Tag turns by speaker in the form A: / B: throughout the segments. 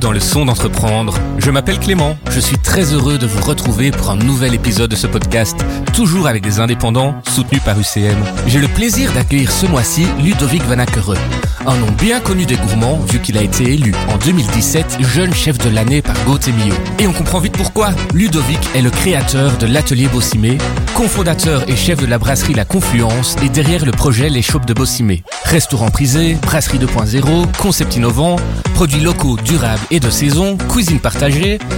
A: Dans le son d'entreprendre. Je m'appelle Clément, je suis très heureux de vous retrouver pour un nouvel épisode de ce podcast, toujours avec des indépendants soutenus par UCM. J'ai le plaisir d'accueillir ce mois-ci Ludovic Vanakereux, un nom bien connu des gourmands vu qu'il a été élu en 2017 jeune chef de l'année par Gauthier Et on comprend vite pourquoi. Ludovic est le créateur de l'atelier Bossimé, cofondateur et chef de la brasserie La Confluence et derrière le projet Les Chopes de Bossimé. Restaurant prisé, brasserie 2.0, concept innovant, produits locaux durables et de saison, cuisine partagée,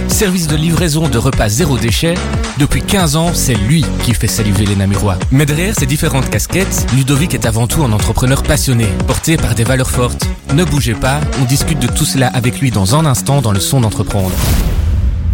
A: service de livraison de repas zéro déchet. Depuis 15 ans, c'est lui qui fait saliver les Namurois. Mais derrière ces différentes casquettes, Ludovic est avant tout un entrepreneur passionné, porté par des valeurs fortes. Ne bougez pas, on discute de tout cela avec lui dans un instant dans le son d'entreprendre.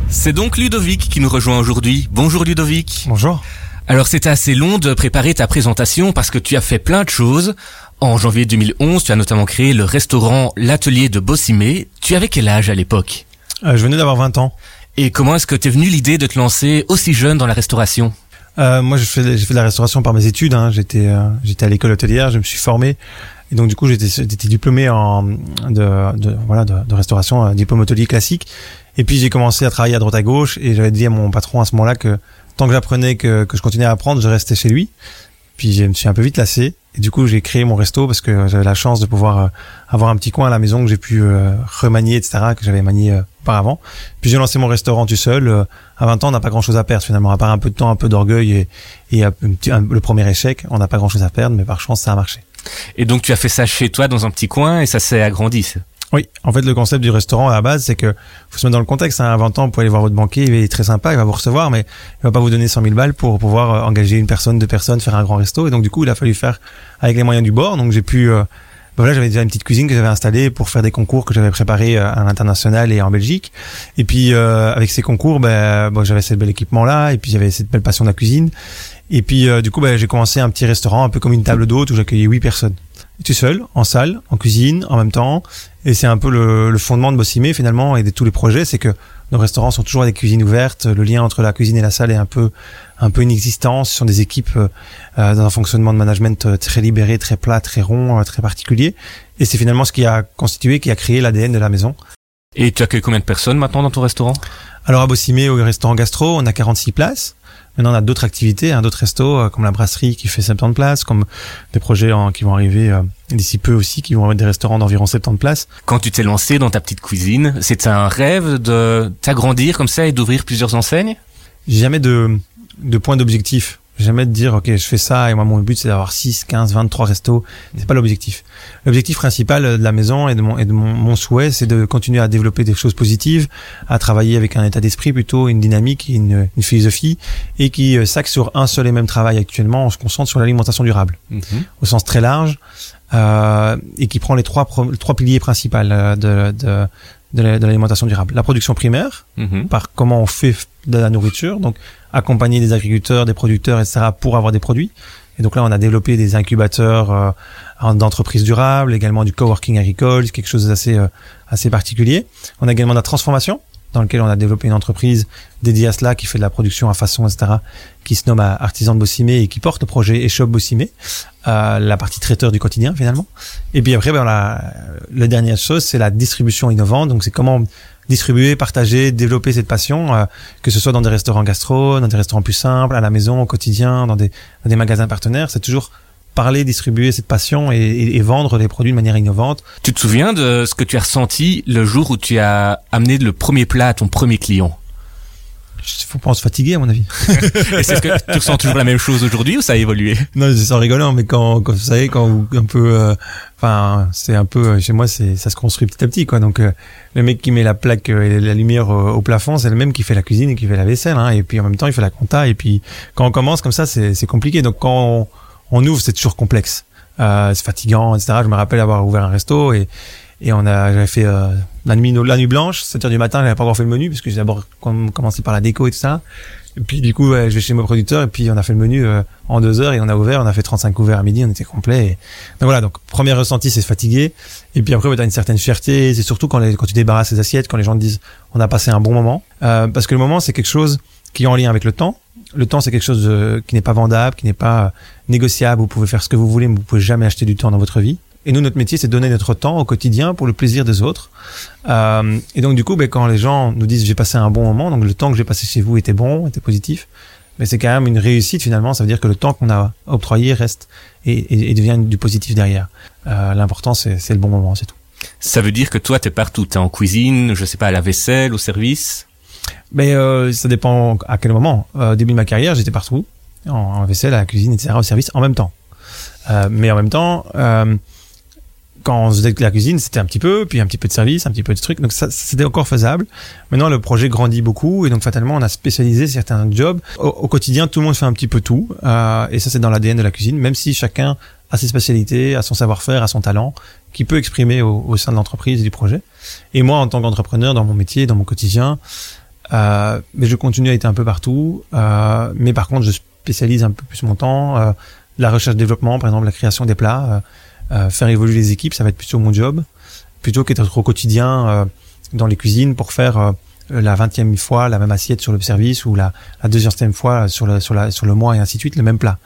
A: C'est donc Ludovic qui nous rejoint aujourd'hui. Bonjour Ludovic.
B: Bonjour.
A: Alors c'était assez long de préparer ta présentation parce que tu as fait plein de choses. En janvier 2011, tu as notamment créé le restaurant L'Atelier de Bossimé. Tu avais quel âge à l'époque?
B: Je venais d'avoir 20 ans.
A: Et comment est-ce que t'es venu l'idée de te lancer aussi jeune dans la restauration?
B: Euh, Moi, j'ai fait, j'ai fait de la restauration par mes études. Hein. J'étais, euh, j'étais à l'école hôtelière, je me suis formé. Et donc, du coup, j'étais, j'étais diplômé en de, de voilà de, de restauration, un diplôme hôtelier classique. Et puis, j'ai commencé à travailler à droite à gauche. Et j'avais dit à mon patron à ce moment-là que tant que j'apprenais, que, que je continuais à apprendre, je restais chez lui. Puis, je me suis un peu vite lassé. Et du coup, j'ai créé mon resto parce que j'avais la chance de pouvoir euh, avoir un petit coin à la maison que j'ai pu euh, remanier, etc., que j'avais manié euh, auparavant. Puis j'ai lancé mon restaurant tout seul. à 20 ans, on n'a pas grand-chose à perdre finalement, à part un peu de temps, un peu d'orgueil et, et le premier échec, on n'a pas grand-chose à perdre, mais par chance, ça a marché.
A: Et donc, tu as fait ça chez toi dans un petit coin et ça s'est agrandi.
B: Oui, en fait, le concept du restaurant à la base, c'est que faut se mettre dans le contexte. Hein, à 20 ans, vous pouvez aller voir votre banquier, il est très sympa, il va vous recevoir, mais il va pas vous donner 100 000 balles pour pouvoir euh, engager une personne, deux personnes, faire un grand resto. Et donc, du coup, il a fallu faire avec les moyens du bord. Donc, j'ai pu euh, ben voilà, j'avais déjà une petite cuisine que j'avais installée pour faire des concours que j'avais préparés euh, à l'international et en Belgique. Et puis euh, avec ces concours, ben bon, j'avais cette bel équipement là, et puis j'avais cette belle passion de la cuisine. Et puis du coup, ben, j'ai commencé un petit restaurant, un peu comme une table d'hôte où j'accueillais huit personnes tout seul, en salle, en cuisine, en même temps. Et c'est un peu le, le, fondement de Bossimé finalement et de tous les projets, c'est que nos restaurants sont toujours des cuisines ouvertes. Le lien entre la cuisine et la salle est un peu, un peu inexistant. Ce sont des équipes euh, euh dans un fonctionnement de management euh, très libéré, très plat, très rond, euh, très particulier. Et c'est finalement ce qui a constitué, qui a créé l'ADN de la maison.
A: Et tu accueilles combien de personnes maintenant dans ton restaurant?
B: Alors à Bossimé, au restaurant Gastro, on a 46 places. Maintenant, on a d'autres activités, hein, d'autres restos, euh, comme la brasserie qui fait 70 places, comme des projets qui vont arriver euh, d'ici peu aussi, qui vont avoir des restaurants d'environ 70 places.
A: Quand tu t'es lancé dans ta petite cuisine, c'était un rêve de t'agrandir comme ça et d'ouvrir plusieurs enseignes?
B: J'ai jamais de, de point d'objectif jamais de dire ok je fais ça et moi mon but c'est d'avoir 6, 15, 23 restos. C'est pas l'objectif. L'objectif principal de la maison et de mon, et de mon, souhait c'est de continuer à développer des choses positives, à travailler avec un état d'esprit plutôt, une dynamique, une, une philosophie et qui euh, s'axe sur un seul et même travail actuellement. On se concentre sur l'alimentation durable mhm. au sens très large euh, et qui prend les trois, trois piliers principaux euh, de, de de l'alimentation durable. La production primaire, mhm. par comment on fait de la nourriture, donc accompagner des agriculteurs, des producteurs, etc. pour avoir des produits. Et donc là, on a développé des incubateurs euh, d'entreprises durables, également du coworking agricole, quelque chose d'assez euh, assez particulier. On a également de la transformation, dans lequel on a développé une entreprise dédiée à cela, qui fait de la production à façon, etc., qui se nomme Artisan de Bossimé et qui porte le projet Eshop Bossimé, euh, la partie traiteur du quotidien finalement. Et puis après, ben, la, la dernière chose, c'est la distribution innovante. Donc c'est comment distribuer, partager, développer cette passion, euh, que ce soit dans des restaurants gastro, dans des restaurants plus simples, à la maison, au quotidien, dans des, dans des magasins partenaires. C'est toujours parler, distribuer cette passion et, et, vendre des produits de manière innovante.
A: Tu te souviens de ce que tu as ressenti le jour où tu as amené le premier plat à ton premier client?
B: Faut pas se fatiguer à mon avis.
A: Est-ce que tu ressens toujours la même chose aujourd'hui ou ça a évolué?
B: Non, c'est sans rigolant, mais quand, quand vous savez quand vous un peu, euh, enfin c'est un peu euh, chez moi c'est ça se construit petit à petit quoi. Donc euh, le mec qui met la plaque et la lumière au, plafond, c'est le même qui fait la cuisine et qui fait la vaisselle, hein, et puis en même temps il fait la compta et puis quand on commence comme ça c'est c'est compliqué. Donc quand on, on ouvre c'est toujours complexe, c'est fatigant, etc. Je me rappelle avoir ouvert un resto et et on a, j'avais fait euh, la nuit, la nuit blanche, 7 heures du matin, j'avais pas encore fait le menu parce que j'ai d'abord commencé par la déco et tout ça. Et puis du coup, je vais chez mon producteur et puis on a fait le menu euh, en deux heures et on a ouvert, on a fait 35 couverts à midi, on était complet. Et... Donc voilà, donc premier ressenti, c'est se fatiguer. Et puis après, tu as une certaine fierté. C'est surtout quand, les, quand tu débarrasses les assiettes, quand les gens te disent on a passé un bon moment, euh, parce que le moment c'est quelque chose qui est en lien avec le temps. Le temps, c'est quelque chose qui n'est pas vendable, qui n'est pas négociable. Vous pouvez faire ce que vous voulez, mais vous pouvez jamais acheter du temps dans votre vie. Et nous, notre métier, c'est donner notre temps au quotidien pour le plaisir des autres. Euh, et donc, du coup, ben, quand les gens nous disent j'ai passé un bon moment, donc le temps que j'ai passé chez vous était bon, était positif, mais c'est quand même une réussite finalement. Ça veut dire que le temps qu'on a octroyé reste et, et, devient du positif derrière. Euh, L'important, c'est le bon moment, c'est tout.
A: Ça veut dire que toi, t'es partout. T'es en cuisine, je sais pas, à la vaisselle, au service?
B: Mais euh, ça dépend à quel moment. Euh, au début de ma carrière, j'étais partout, en, vaisselle, à la cuisine, etc., au service, en même temps. Euh, mais en même temps, euh, quand on faisait la cuisine, c'était un petit peu, puis un petit peu de service, un petit peu de trucs. Donc ça, c'était encore faisable. Maintenant, le projet grandit beaucoup et donc fatalement, on a spécialisé certains jobs. Au, quotidien, tout le monde fait un petit peu tout. Euh, et ça, c'est dans l'ADN de la cuisine, même si chacun a ses spécialités, a son savoir-faire, a son talent, qui peut exprimer au, au sein de l'entreprise et du projet. Et moi, en tant qu'entrepreneur, dans mon métier, dans mon quotidien, euh, mais je continue à être un peu partout. Euh, mais par contre, je spécialise un peu plus mon temps. Euh, la recherche-développement, par exemple, la création des plats, euh, euh, faire évoluer les équipes, ça va être plutôt mon job, plutôt qu'être au quotidien dans les cuisines pour faire la vingtième fois la même assiette sur le service ou la, la deuxième fois sur le, sur, la, sur le mois et ainsi de suite, le même plat.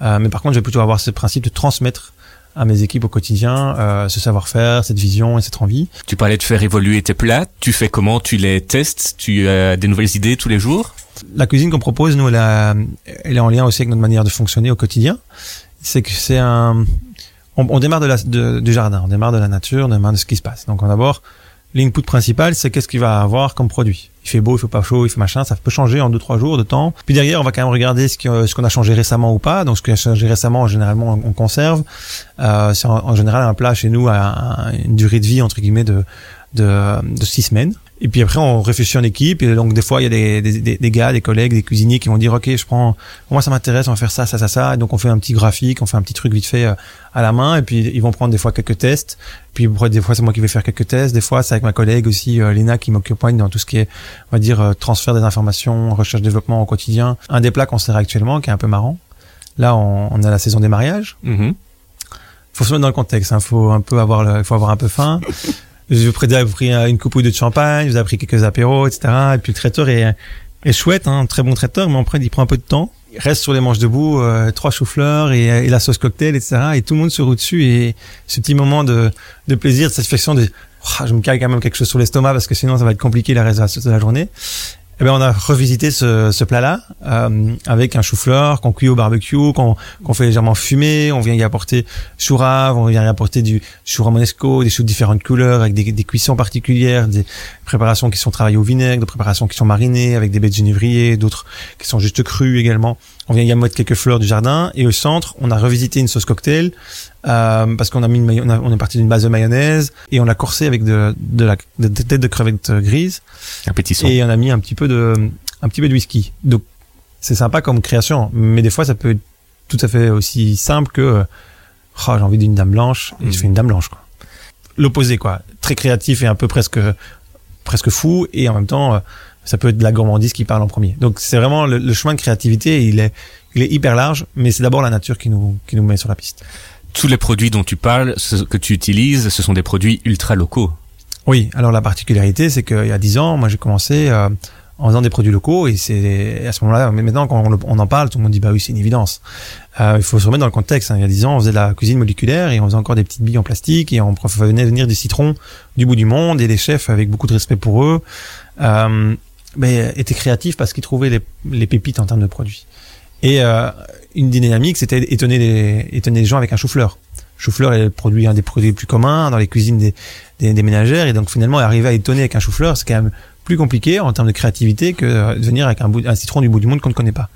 B: mais par contre, je vais plutôt avoir ce principe de transmettre à mes équipes au quotidien euh, ce savoir-faire, cette vision et cette envie.
A: Tu parlais de faire évoluer tes plats. Tu fais comment? Tu les testes? Tu as des nouvelles idées tous les jours?
B: La cuisine qu'on propose, nous, elle, elle, est en lien aussi avec notre manière de fonctionner au quotidien. C'est que c'est un, on, on, démarre de la, de, du jardin, on démarre de la nature, on démarre de ce qui se passe. Donc, d'abord, l'input principal, c'est qu'est-ce qu'il va avoir comme produit. Il fait beau, il fait pas chaud, il fait machin, ça peut changer en deux trois jours de temps. Puis derrière, on va quand même regarder ce qu'on a changé récemment ou pas. Donc ce qui a changé récemment, généralement, on, conserve. Euh, en, général un plat chez nous a une durée de vie entre guillemets de de, de six semaines. Et puis après, on réfléchit en équipe. Et donc, des fois, il y a des, des, des, gars, des collègues, des cuisiniers qui vont dire, OK, je prends, moi, ça m'intéresse, on va faire ça, ça, ça, ça. Et donc, on fait un petit graphique, on fait un petit truc vite fait euh, à la main. Et puis, ils vont prendre des fois quelques tests. Puis, des fois, c'est moi qui vais faire quelques tests. Des fois, c'est avec ma collègue aussi, euh, Léna, qui m'occupe dans tout ce qui est, on va dire, euh, transfert des informations, recherche, développement au quotidien. Un des plats qu'on sert actuellement, qui est un peu marrant. Là, on, on a la saison des mariages. Mm Faut se mettre dans le contexte. Hein. Faut un peu avoir, le, faut avoir un peu faim. Je vous ai pris une coupe de champagne, vous avez pris quelques apéros, etc. Et puis le traiteur est, chouette, hein, très bon traiteur, mais après il prend un peu de temps. Il reste sur les manches debout, euh, trois choux-fleurs et, et, la sauce cocktail, etc. Et tout le monde se roule dessus et ce petit moment de, de plaisir, de satisfaction, de oh, je me cale quand même quelque chose sur l'estomac parce que sinon ça va être compliqué la reste de la journée eh ben on a revisité ce, ce plat-là euh, avec un chou-fleur qu'on cuit au barbecue, qu'on qu'on fait légèrement fumer. On vient y apporter chou rave, on vient y apporter du chou romanesco, des choux de différentes couleurs avec des, des, cuissons particulières, des préparations qui sont travaillées au vinaigre, des préparations qui sont marinées avec des baies de genévrier, d'autres qui sont juste crues également. On vient y mettre quelques fleurs du jardin et au centre, on a revisité une sauce cocktail euh, parce qu'on a mis une, on, est parti d'une base de mayonnaise et on l'a corsé avec de, de la de, tête de crevette grise.
A: Appétissant.
B: Et on a mis un petit peu de un petit peu de whisky. Donc c'est sympa comme création, mais des fois ça peut être tout à fait aussi simple que oh, j'ai envie d'une dame blanche et je mm. fais une dame blanche quoi. L'opposé quoi, très créatif et un peu presque presque fou et en même temps euh, ça peut être de la gourmandise qui parle en premier. Donc c'est vraiment le, chemin de créativité, il est, il est hyper large, mais c'est d'abord la nature qui nous, qui nous met sur la piste.
A: Tous les produits dont tu parles, ce que tu utilises, ce sont des produits ultra locaux.
B: Oui, alors la particularité, c'est qu'il y a dix ans, moi j'ai commencé euh, en faisant des produits locaux et c'est à ce moment-là, mais maintenant quand on, en parle, tout le monde dit bah oui c'est une évidence. Euh, il faut se remettre dans le contexte. Hein. Il y a dix ans, on faisait de la cuisine moléculaire et on faisait encore des petites billes en plastique et on venait venir des citrons du bout du monde et des chefs avec beaucoup de respect pour eux. Euh, mais était créatif parce qu'il trouvait les, les, pépites en termes de produits. Et euh, une dynamique, c'était étonner les, étonner les gens avec un chou-fleur. Chou-fleur est le produit, un des produits les plus communs dans les cuisines des, des, des ménagères. Et donc finalement, arriver à étonner avec un chou-fleur, c'est quand même plus compliqué en termes de créativité que de venir avec un, bout, un citron du bout du monde qu'on ne connaît pas.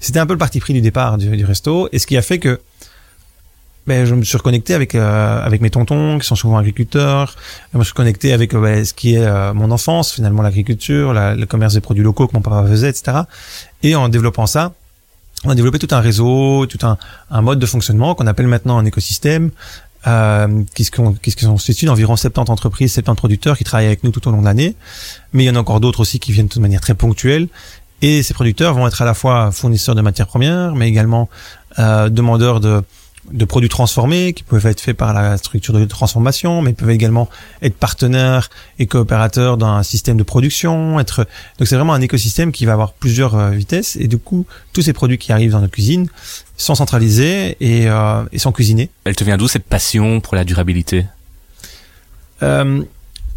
B: C'était un peu le parti pris du départ du, du resto. Et ce qui a fait que ben, je me suis reconnecté avec euh, avec mes tontons qui sont souvent agriculteurs. Je me suis connecté avec euh, ben, ce qui est euh, mon enfance, finalement l'agriculture, le commerce des produits locaux que mon papa faisait, etc. Et en développant ça, on a développé tout un réseau, tout un, un mode de fonctionnement qu'on appelle maintenant un écosystème, euh, qui, se, qui se constitue d'environ 70 entreprises, 70 producteurs qui travaillent avec nous tout au long de l'année. Mais il y en a encore d'autres aussi qui viennent de manière très ponctuelle. Et ces producteurs vont être à la fois fournisseurs de matières premières, mais également euh, demandeurs de de produits transformés qui peuvent être faits par la structure de transformation, mais peuvent également être partenaires et coopérateurs dans un système de production. Être donc c'est vraiment un écosystème qui va avoir plusieurs euh, vitesses et du coup tous ces produits qui arrivent dans nos cuisines sont centralisés et, euh, et sont cuisinés.
A: Elle te vient d'où cette passion pour la durabilité?
B: Euh,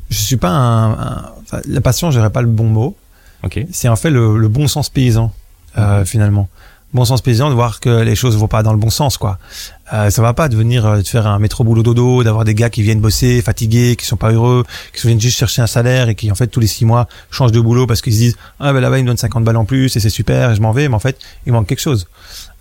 B: Je suis pas un, un la passion, j'aurais pas le bon mot.
A: Ok.
B: C'est en fait le, le bon sens paysan euh, finalement. Bon sens paysan de voir que les choses vont pas dans le bon sens quoi. Euh, ça va pas de venir euh, de faire un métro boulot dodo, d'avoir des gars qui viennent bosser fatigués, qui sont pas heureux, qui viennent juste chercher un salaire et qui en fait tous les six mois changent de boulot parce qu'ils se disent ah ben là-bas ils me donnent 50 balles en plus et c'est super et je m'en vais mais en fait il manque quelque chose.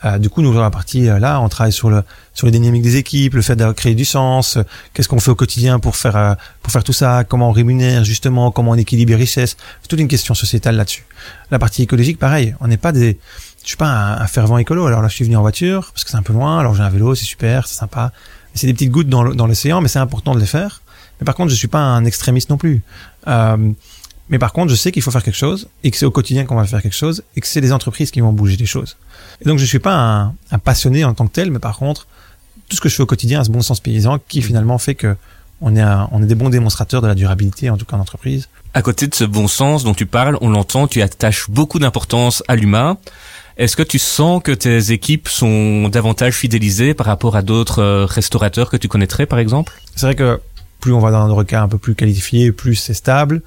B: Euh, du coup nous dans la partie euh, là on travaille sur le sur les dynamiques des équipes, le fait de créer du sens, euh, qu'est-ce qu'on fait au quotidien pour faire euh, pour faire tout ça, comment on rémunère justement, comment on équilibre les richesses, c'est toute une question sociétale là-dessus. La partie écologique pareil, on n'est pas des je suis pas un, un fervent écolo. Alors là, je suis venu en voiture parce que c'est un peu loin. Alors j'ai un vélo, c'est super, c'est sympa. C'est des petites gouttes dans l'océan, mais c'est important de les faire. Mais par contre, je suis pas un extrémiste non plus. Euh, mais par contre, je sais qu'il faut faire quelque chose et que c'est au quotidien qu'on va faire quelque chose et que c'est les entreprises qui vont bouger les choses. Et donc, je suis pas un, un passionné en tant que tel, mais par contre, tout ce que je fais au quotidien a ce bon sens paysan qui finalement fait que on est, un- on est des bons démonstrateurs de la durabilité, en tout cas en entreprise.
A: À côté de ce bon sens dont tu parles, on l'entend, tu attaches beaucoup d'importance à l'humain. Est-ce que tu sens que tes équipes sont davantage fidélisées par rapport à d'autres euh, restaurateurs que tu connaîtrais, par exemple?
B: C'est vrai que plus on va dans un requin un peu plus qualifié, plus c'est stable.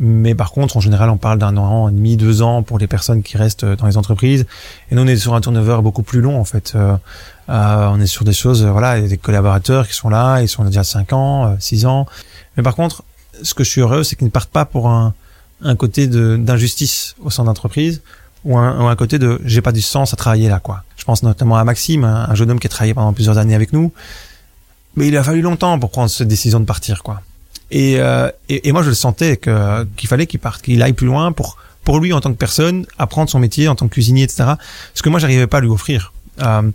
B: Mais par contre, en général, on parle d'un an et demi, deux ans pour les personnes qui restent euh, dans les entreprises. Et nous, on est sur un turnover beaucoup plus long, en fait. Euh, euh, on est sur des choses, voilà, des collaborateurs qui sont là, ils sont déjà cinq ans, six ans. Mais par contre, ce que je suis heureux, c'est qu'ils ne partent pas pour un, un côté d'injustice au sein d'entreprise ou un, ou un côté de j'ai pas du sens à travailler là, quoi. Je pense notamment à Maxime, un, un jeune homme qui a travaillé pendant plusieurs années avec nous. Mais il a fallu longtemps pour prendre cette décision de partir, quoi. Et, euh, et, et moi, je le sentais que qu'il fallait qu'il parte, qu'il aille plus loin pour pour lui en tant que personne, apprendre son métier en tant que cuisinier, etc. Ce que moi, j'arrivais pas à lui offrir, euh,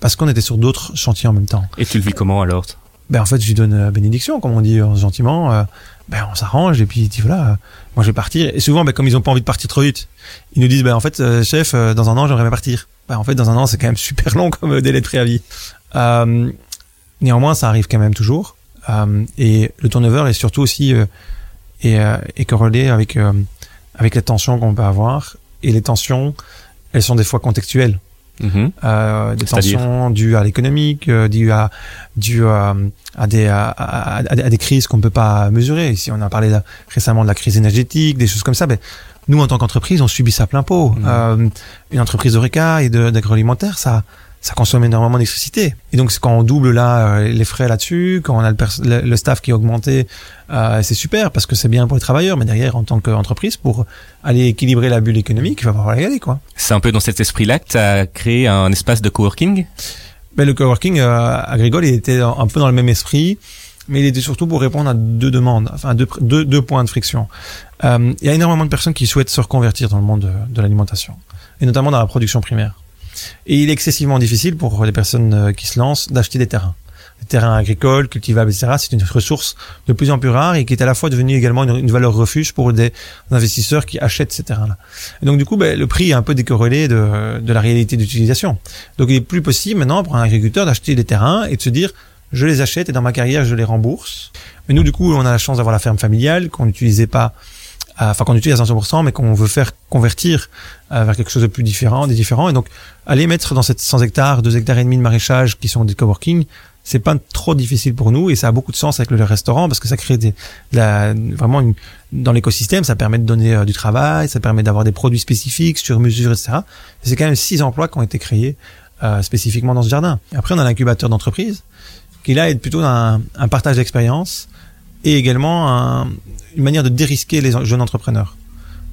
B: parce qu'on était sur d'autres chantiers en même temps.
A: Et tu le vis comment alors?
B: Ben en fait, je lui donne euh, bénédiction, comme on dit euh, gentiment. euh, ben on s'arrange et puis dit voilà, moi je vais partir. Et souvent, ben comme ils ont pas envie de partir trop vite, ils nous disent ben en fait, euh, chef, euh, dans un an j'aimerais bien partir. Ben en fait, dans un an c'est quand même super long comme euh, délai de préavis. Euh, néanmoins, ça arrive quand même toujours. Et le turnover est surtout aussi est, est corrélé avec avec les tensions qu'on peut avoir. Et les tensions, elles sont des fois contextuelles
A: Mhm.
B: euh, des tensions dues à l'économique, euh, dues à, dues à, à des, à, des crises qu'on ne peut pas mesurer. Ici, on a parlé récemment de la crise énergétique, des choses comme ça. Ben, nous, en tant qu'entreprise, on subit ça plein pot.
A: Mhm.
B: Euh, une entreprise d'Oreca et de- d'agroalimentaire, ça, ça consomme énormément d'électricité. Et donc, quand on double là euh, les frais là-dessus, quand on a le, le, le staff qui est augmenté, euh, c'est super parce que c'est bien pour les travailleurs. Mais derrière, en tant qu'entreprise, pour aller équilibrer la bulle économique, il va falloir y aller, quoi.
A: C'est un peu dans cet esprit-là que tu as créé un espace de coworking?
B: Ben, le coworking euh, agricole, il était un peu dans le même esprit, mais il était surtout pour répondre à deux demandes, enfin deux, deux, deux points de friction. Euh, il y a énormément de personnes qui souhaitent se reconvertir dans le monde de, de l'alimentation, et notamment dans la production primaire. Et il est excessivement difficile pour les personnes euh, qui se lancent d'acheter des terrains. Des terrains agricoles, cultivables, etc. C'est une ressource de plus en plus rare et qui est à la fois devenue également une, valeur refuge pour des investisseurs qui achètent ces terrains-là. Et donc du coup, ben, le prix est un peu décorrélé de, de la réalité d'utilisation. Donc il est plus possible maintenant pour un agriculteur d'acheter des terrains et de se dire je les achète et dans ma carrière je les rembourse. Mais nous du coup on a la chance d'avoir la ferme familiale qu'on n'utilisait pas, enfin qu'on utilise à 100%, mais qu'on veut faire convertir euh, vers quelque chose de plus différent, des différents. Et donc aller mettre dans cette 100 hectares, 2 hectares et demi de maraîchage qui sont des coworking, c'est pas trop difficile pour nous et ça a beaucoup de sens avec le restaurant parce que ça crée des, de la, vraiment une, dans l'écosystème, ça permet de donner euh, du travail, ça permet d'avoir des produits spécifiques sur mesure, etc. Et C'est quand même six emplois qui ont été créés euh, spécifiquement dans ce jardin. Après, on a l'incubateur d'entreprise qui là est plutôt un, un partage d'expérience et également un- une manière de dérisquer les jeunes entrepreneurs.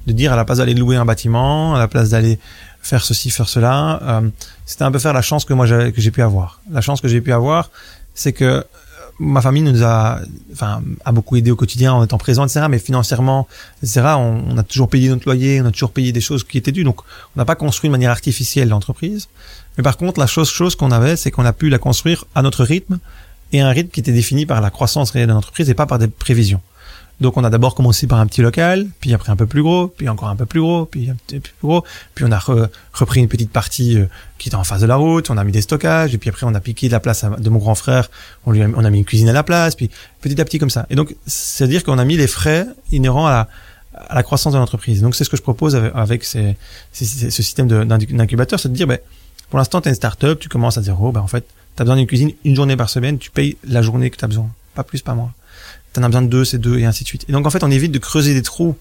B: De dire à la place d'aller louer un bâtiment, à la place d'aller faire ceci, faire cela, euh, c'était un peu faire la chance que moi j'avais- que j'ai pu avoir. La chance que j'ai pu avoir, c'est que euh, ma famille nous a, enfin, a beaucoup aidé au quotidien en étant présent, etc. Mais financièrement, etc. On, on a toujours payé notre loyer, on a toujours payé des choses qui étaient dues. Donc, on n'a pas construit de manière artificielle l'entreprise. Mais par contre, la chose, chose qu'on avait, c'est qu'on a pu la construire à notre rythme et un rythme qui était défini par la croissance réelle de l'entreprise et pas par des prévisions. Donc on a d'abord commencé par un petit local, puis après un peu plus gros, puis encore un peu plus gros, puis un petit peu plus gros, puis on a repris une petite partie euh, qui était en face de la route, on a mis des stockages, et puis après on a piqué de la place de mon grand frère, on lui a, mis une cuisine à la place, puis petit à petit comme ça. Et donc c'est à dire qu'on a mis les frais inhérents à la, croissance de l'entreprise. Donc c'est ce que je propose avec, ce système d'incubateur, c'est de dire, ben, pour l'instant tu es une start-up, tu commences à zéro, ben en fait tu as besoin d'une cuisine une journée par semaine, tu payes la journée que tu as besoin, pas plus, pas moins t'en as besoin de deux, c'est deux, et ainsi de suite. Et donc en fait, on évite de creuser des trous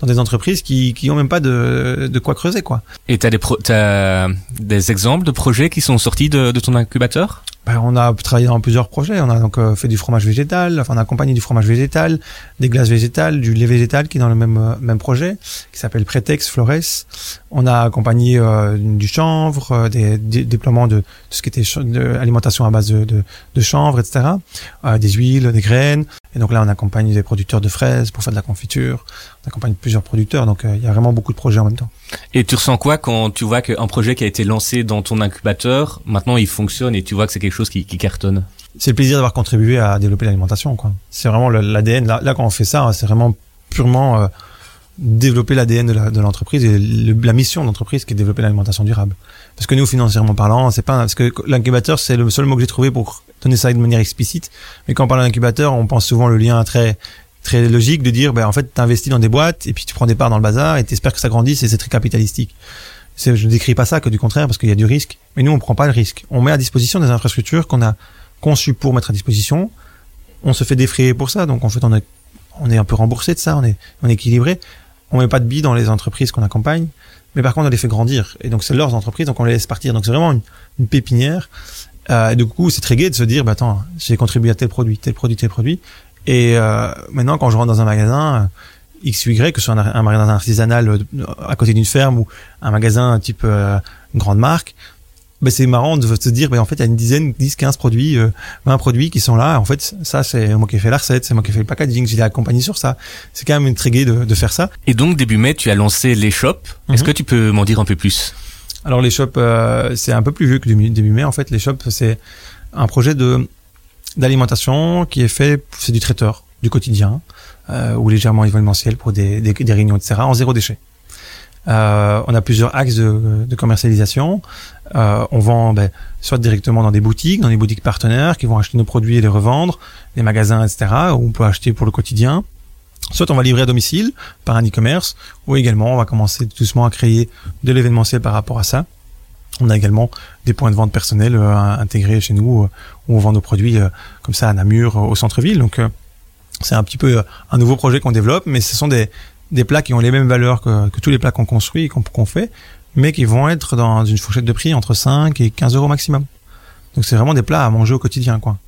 B: dans des entreprises qui qui ont même pas de de quoi creuser quoi.
A: Et t'as des pro des exemples de projets qui sont sortis de, de ton incubateur?
B: Ben, on a travaillé dans plusieurs projets. On a donc euh, fait du fromage végétal, enfin on a accompagné du fromage végétal, des glaces végétales, du lait végétal qui est dans le même euh, même projet, qui s'appelle Pretex Flores. On a accompagné euh, du chanvre, des, des, déploiements de tout ce qui était alimentation à base de, de, de chanvre, etc. des huiles, des graines. Et donc là, on accompagne des producteurs de fraises pour faire de la confiture. On accompagne plusieurs producteurs, donc il y a vraiment beaucoup de projets en même temps.
A: Et tu ressens quoi quand tu vois qu'un projet qui a été lancé dans ton incubateur, maintenant il fonctionne et tu vois que c'est quelque chose qui, qui cartonne?
B: C'est le plaisir d'avoir contribué à développer l'alimentation. quoi. C'est vraiment l'ADN. Là, là, quand on fait ça, c'est vraiment purement euh, développer l'ADN de l'entreprise et la mission de l'entreprise qui est développer l'alimentation durable. Parce que nous, financièrement parlant, c'est pas parce que l'incubateur, c'est le seul mot que j'ai trouvé pour donner ça de manière explicite. Mais quand on parle d'incubateur, on pense souvent le lien très très logique de dire, ben, en fait, tu investis dans des boîtes et puis tu prends des parts dans le bazar et tu espères que ça grandisse et c'est très capitalistique. Je ne décris pas ça que du contraire parce qu'il y a du risque. Mais nous, on prend pas le risque. On met à disposition des infrastructures qu'on a conçues pour mettre à disposition. On se fait défrayer pour ça. Donc, en fait, on est, on est un peu remboursé de ça. On est, on est équilibré. On met pas de billes dans les entreprises qu'on accompagne. Mais par contre, on les fait grandir. Et donc, c'est leurs entreprises. Donc, on les laisse partir. Donc, c'est vraiment une, pépinière. Euh, et du coup, c'est très gai de se dire, bah, attends, j'ai contribué à tel produit, tel produit, tel produit. Et euh, maintenant, quand je rentre dans un magasin, euh, X Y, que ce soit un, magasin artisanal euh, à côté d'une ferme ou un magasin type grande marque, ben c'est marrant de se dire, ben en fait, il y a une dizaine, 10, 15 produits, 20 produits qui sont là. En fait, ça, c'est moi qui ai fait la recette, c'est moi qui ai fait le packaging, j'ai accompagné sur ça. C'est quand même une très de, de, faire ça.
A: Et donc, début mai, tu as lancé les shops. Est-ce mhm. que tu peux m'en dire un peu plus?
B: Alors, les shops, c'est un peu plus vieux que début mai. En fait, les shops, c'est un projet de d'alimentation qui est fait, c'est du traiteur, du quotidien, euh, ou légèrement événementiel pour des, des, des, réunions, etc., en zéro déchet. Euh, on a plusieurs axes de, de commercialisation. Euh, on vend ben, soit directement dans des boutiques, dans des boutiques partenaires qui vont acheter nos produits et les revendre, des magasins, etc., où on peut acheter pour le quotidien. Soit on va livrer à domicile par un e-commerce, ou également on va commencer doucement à créer de l'événementiel par rapport à ça. On a également des points de vente personnels euh, intégrés chez nous euh, où on vend nos produits comme ça à Namur, au centre-ville. Donc c'est un petit peu un nouveau projet qu'on développe, mais ce sont des, des plats qui ont les mêmes valeurs que, que tous les plats qu'on construit et qu'on fait, mais qui vont être dans une fourchette de prix entre 5 et 15 euros maximum. Donc c'est vraiment des plats à manger au quotidien, quoi.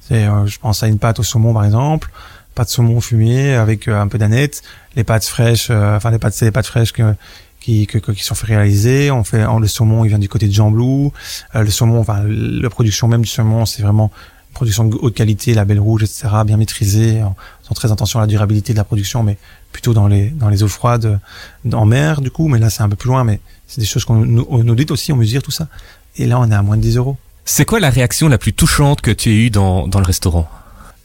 B: C'est, je pense à une pâte au saumon par exemple, pâte saumon fumée avec un peu d'aneth, les pâtes fraîches, enfin les pâtes c'est les pâtes fraîches que qui, qui sont fait réaliser. On fait le saumon, il vient du côté de Jean Blou. Euh, le saumon, enfin la production même du saumon, c'est vraiment production de haute qualité, label rouge, etc., bien maîtrisée, en faisant très attention à la durabilité de la production, mais plutôt dans les dans les eaux froides, en mer du coup. Mais là, c'est un peu plus loin, mais c'est des choses qu'on nous audite aussi, on mesure tout ça. Et là, on est à moins de 10 euros.
A: C'est quoi la réaction la plus touchante que tu as eue dans, dans le restaurant?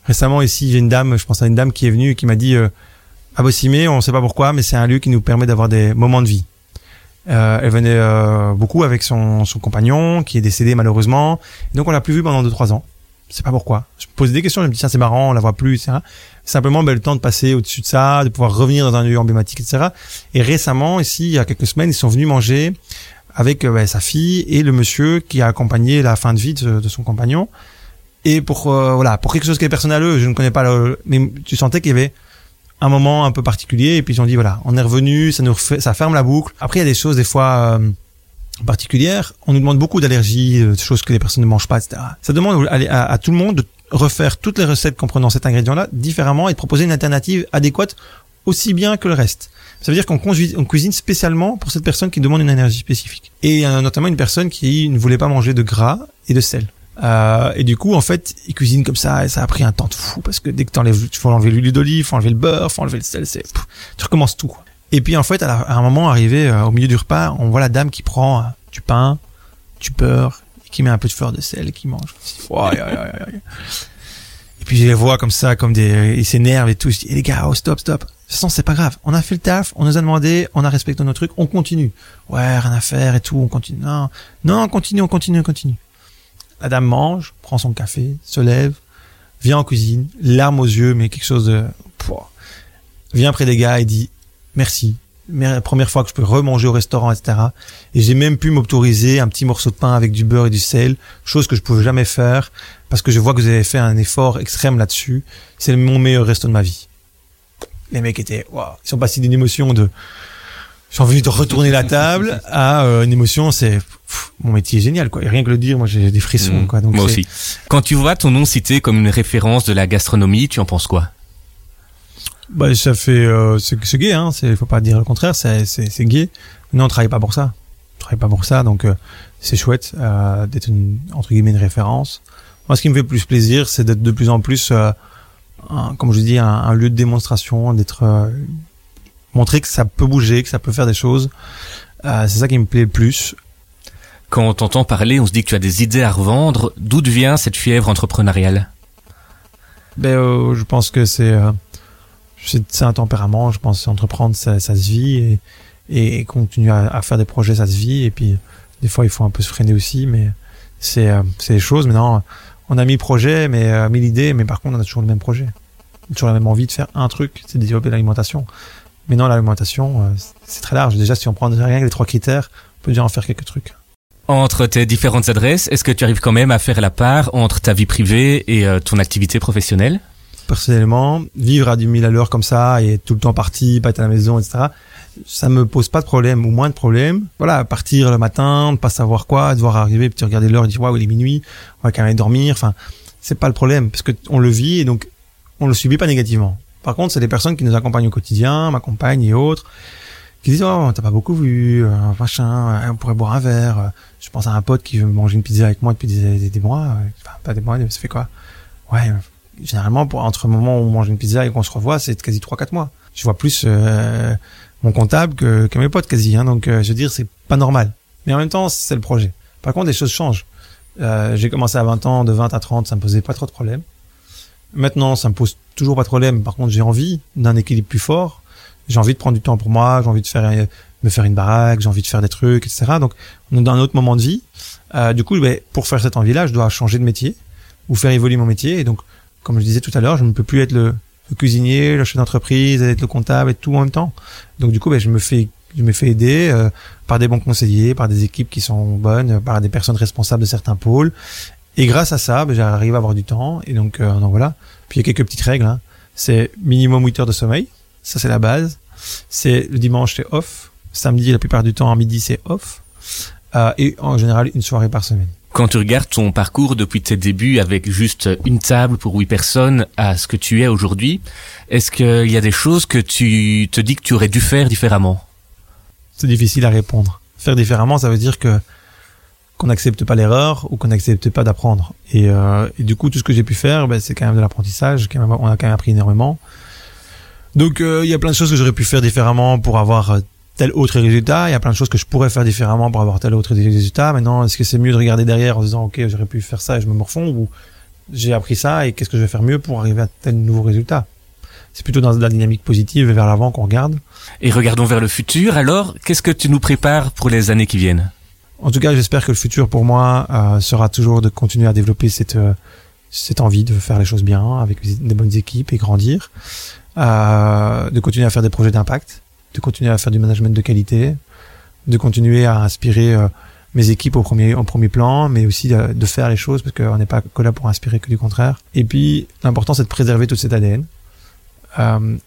B: Récemment, ici, j'ai une dame, je pense à une dame qui est venue et qui m'a dit euh, à Bossimé, on ne sait pas pourquoi, mais c'est un lieu qui nous permet d'avoir des moments de vie. Euh, elle venait euh, beaucoup avec son, son compagnon qui est décédé malheureusement. donc on l'a plus vu pendant 2-3 ans. Je sais pas pourquoi. Je me posais des questions, je me dis tiens c'est marrant, on la voit plus, etc. Simplement ben, le temps de passer au-dessus de ça, de pouvoir revenir dans un lieu emblématique, etc. Et récemment, ici, il y a quelques semaines, ils sont venus manger avec euh, ben, sa fille et le monsieur qui a accompagné la fin de vie de, son compagnon. Et pour voilà, pour quelque chose qui est personnel, je ne connais pas, le, mais tu sentais qu'il y avait un moment un peu particulier et puis ils ont dit voilà on est revenu ça nous ça ferme la boucle après il y a des choses des fois euh, particulières on nous demande beaucoup d'allergies euh, de choses que les personnes ne mangent pas etc ça demande à, à, tout le monde de refaire toutes les recettes comprenant cet ingrédient là différemment et de proposer une alternative adéquate aussi bien que le reste. Ça veut dire qu'on on cuisine spécialement pour cette personne qui demande une énergie spécifique. Et euh, notamment une personne qui ne voulait pas manger de gras et de sel. Euh, et du coup, en fait, ils cuisinent comme ça, et ça a pris un temps de fou, parce que dès que t'enlèves, tu faut enlever l'huile d'olive, faut enlever le beurre, faut enlever le sel, c'est, tu recommences tout. Et puis en fait, à, un moment arrivé euh, au milieu du repas, on voit la dame qui prend euh, du pain, du beurre, qui met un peu de fleur de sel et qui mange. et puis je les vois comme ça, comme des, ils s'énervent et tout. Je dis, eh, les gars, oh, stop, stop. De toute façon, c'est pas grave. On a fait le taf, on nous a demandé, on a respecté nos trucs, on continue. Ouais, rien à faire et tout, on continue. Non, non, on continue, on continue, on continue. La dame mange, prend son café, se lève, vient en cuisine, larmes aux yeux, mais quelque chose de, pouah. vient près des gars et dit, merci. Mais première fois que je peux remanger au restaurant, etc. Et j'ai même pu m'autoriser un petit morceau de pain avec du beurre et du sel, chose que je pouvais jamais faire parce que je vois que vous avez fait un effort extrême là-dessus. C'est mon meilleur resto de ma vie. Les mecs étaient, waouh, ils sont passés d'une émotion de, j'ai envie de retourner la table à euh, une émotion, c'est mon métier est génial quoi. Et rien que le dire, moi j'ai des frissons
A: Mmh.
B: quoi. Donc
A: Moi aussi. Quand tu vois ton nom cité comme une référence de la gastronomie, tu en penses quoi?
B: Bah ça fait euh, c'est c'est gay hein, c'est faut pas dire le contraire, c'est c'est c'est gay. Non, on travaille pas pour ça. On travaille pas pour ça donc euh, c'est chouette euh, d'être une entre guillemets une référence. Moi ce qui me fait plus plaisir, c'est d'être de plus en plus euh, un- comme je dis un, un lieu de démonstration, d'être euh, montrer que ça peut bouger, que ça peut faire des choses. Euh, c'est ça qui me plaît le plus.
A: Quand on t'entend parler, on se dit que tu as des idées à revendre. D'où vient cette fièvre entrepreneuriale?
B: Ben, euh, je pense que c'est euh, c'est un tempérament. Je pense entreprendre, ça, ça se vit et, et continuer à, à faire des projets, ça se vit. Et puis des fois, il faut un peu se freiner aussi, mais c'est euh, des choses. Maintenant, on a mis projet, mais euh, mis l'idée, mais par contre, on a toujours le même projet, toujours la même envie de faire un truc, c'est développer l'alimentation. Mais non, l'alimentation, euh, c'est très large. Déjà, si on prend rien que les trois critères, on peut déjà en faire quelques trucs.
A: Entre tes différentes adresses, est-ce que tu arrives quand même à faire la part entre ta vie privée et euh, ton activité professionnelle?
B: Personnellement, vivre à du mille à l'heure comme ça et tout le temps parti, pas être à la maison, etc. Ça me pose pas de problème ou moins de problème. Voilà, partir le matin, ne pas savoir quoi, devoir arriver, puis tu regarder l'heure et dire waouh il est minuit, on va quand même aller dormir. Enfin, c'est pas le problème parce que on le vit et donc on le subit pas négativement. Par contre, c'est des personnes qui nous accompagnent au quotidien, ma compagne et autres, qui disent oh t'as pas beaucoup vu, euh, machin, euh, on pourrait boire un verre. Euh, Je pense à un pote qui veut manger une pizza avec moi depuis des, des, des mois, enfin pas des mois, ça fait quoi? Ouais, généralement entre le moment où on mange une pizza et qu'on se revoit, c'est quasi 3-4 mois. Je vois plus euh, mon comptable que, que mes potes quasi, hein, donc euh, je veux dire c'est pas normal. Mais en même temps c'est le projet. Par contre les choses changent. Euh, j'ai commencé à 20 ans, de 20 à 30, ça me posait pas trop de problèmes. Maintenant ça me pose toujours pas de problème. Par contre j'ai envie d'un équilibre plus fort. J'ai envie de prendre du temps pour moi, j'ai envie de faire euh, me faire une baraque, j'ai envie de faire des trucs, etc. Donc on est dans un autre moment de vie. Euh, du coup, ben, pour faire cette envie-là, je dois changer de métier ou faire évoluer mon métier. Et donc, comme je disais tout à l'heure, je ne peux plus être le, le cuisinier, le chef d'entreprise, être le comptable, et tout en même temps. Donc du coup, ben, je me fais, je me fais aider euh, par des bons conseillers, par des équipes qui sont bonnes, par des personnes responsables de certains pôles. Et grâce à ça, ben, j'arrive à avoir du temps. Et donc, euh, voilà. Puis il y a quelques petites règles. Hein. C'est minimum 8 heures de sommeil. Ça, c'est la base. C'est le dimanche, c'est off. Samedi, la plupart du temps, en midi, c'est off. Euh, et en général, une soirée par semaine.
A: Quand tu regardes ton parcours depuis tes débuts avec juste une table pour huit personnes à ce que tu es aujourd'hui, est-ce qu'il y a des choses que tu te dis que tu aurais dû faire différemment?
B: C'est difficile à répondre. Faire différemment, ça veut dire que qu'on n'accepte pas l'erreur ou qu'on n'accepte pas d'apprendre. Et, euh, et du coup, tout ce que j'ai pu faire, ben, c'est quand même de l'apprentissage. On a quand même appris énormément. Donc, euh, il y a plein de choses que j'aurais pu faire différemment pour avoir euh, tel autre résultat. Il y a plein de choses que je pourrais faire différemment pour avoir tel autre résultat. Maintenant, est-ce que c'est mieux de regarder derrière en se disant, OK, j'aurais pu faire ça et je me morfonds ou j'ai appris ça et qu'est-ce que je vais faire mieux pour arriver à tel nouveau résultat? C'est plutôt dans la dynamique positive et vers l'avant qu'on regarde.
A: Et regardons vers le futur, alors, qu'est-ce que tu nous prépares pour les années qui viennent?
B: En tout cas, j'espère que le futur pour moi euh, sera toujours de continuer à développer cette euh, cette envie de faire les choses bien avec des bonnes équipes et grandir, euh, de continuer à faire des projets d'impact, de continuer à faire du management de qualité, de continuer à inspirer euh, mes équipes au premier au premier plan, mais aussi de, de faire les choses parce qu'on n'est pas que là pour inspirer que du contraire. Et puis l'important c'est de préserver toute cette ADN. Euh,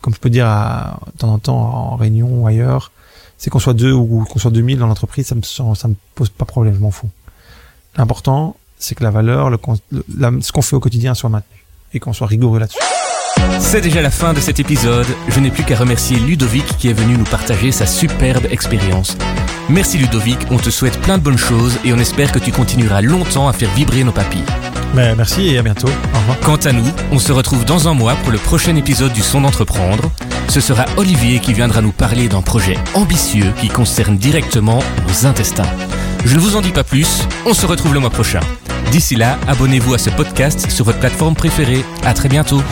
B: comme je peux dire à, de temps en temps en réunion ou ailleurs, c'est qu'on soit deux ou qu'on soit 2000 dans l'entreprise, ça me, ça me pose pas problème, je m'en fous. L'important, c'est que la valeur, ce qu'on fait au quotidien soit maintenu et qu'on soit rigoureux là-dessus.
A: C'est déjà la fin de cet épisode. Je n'ai plus qu'à remercier Ludovic qui est venu nous partager sa superbe expérience. Merci Ludovic, on te souhaite plein de bonnes choses et on espère que tu continueras longtemps à faire vibrer nos papilles.
B: Mais merci et à bientôt. Au revoir.
A: Quant à nous, on se retrouve dans un mois pour le prochain épisode du Son d'entreprendre. Ce sera Olivier qui viendra nous parler d'un projet ambitieux qui concerne directement nos intestins. Je ne vous en dis pas plus, on se retrouve le mois prochain. D'ici là, abonnez-vous à ce podcast sur votre plateforme préférée. À très bientôt.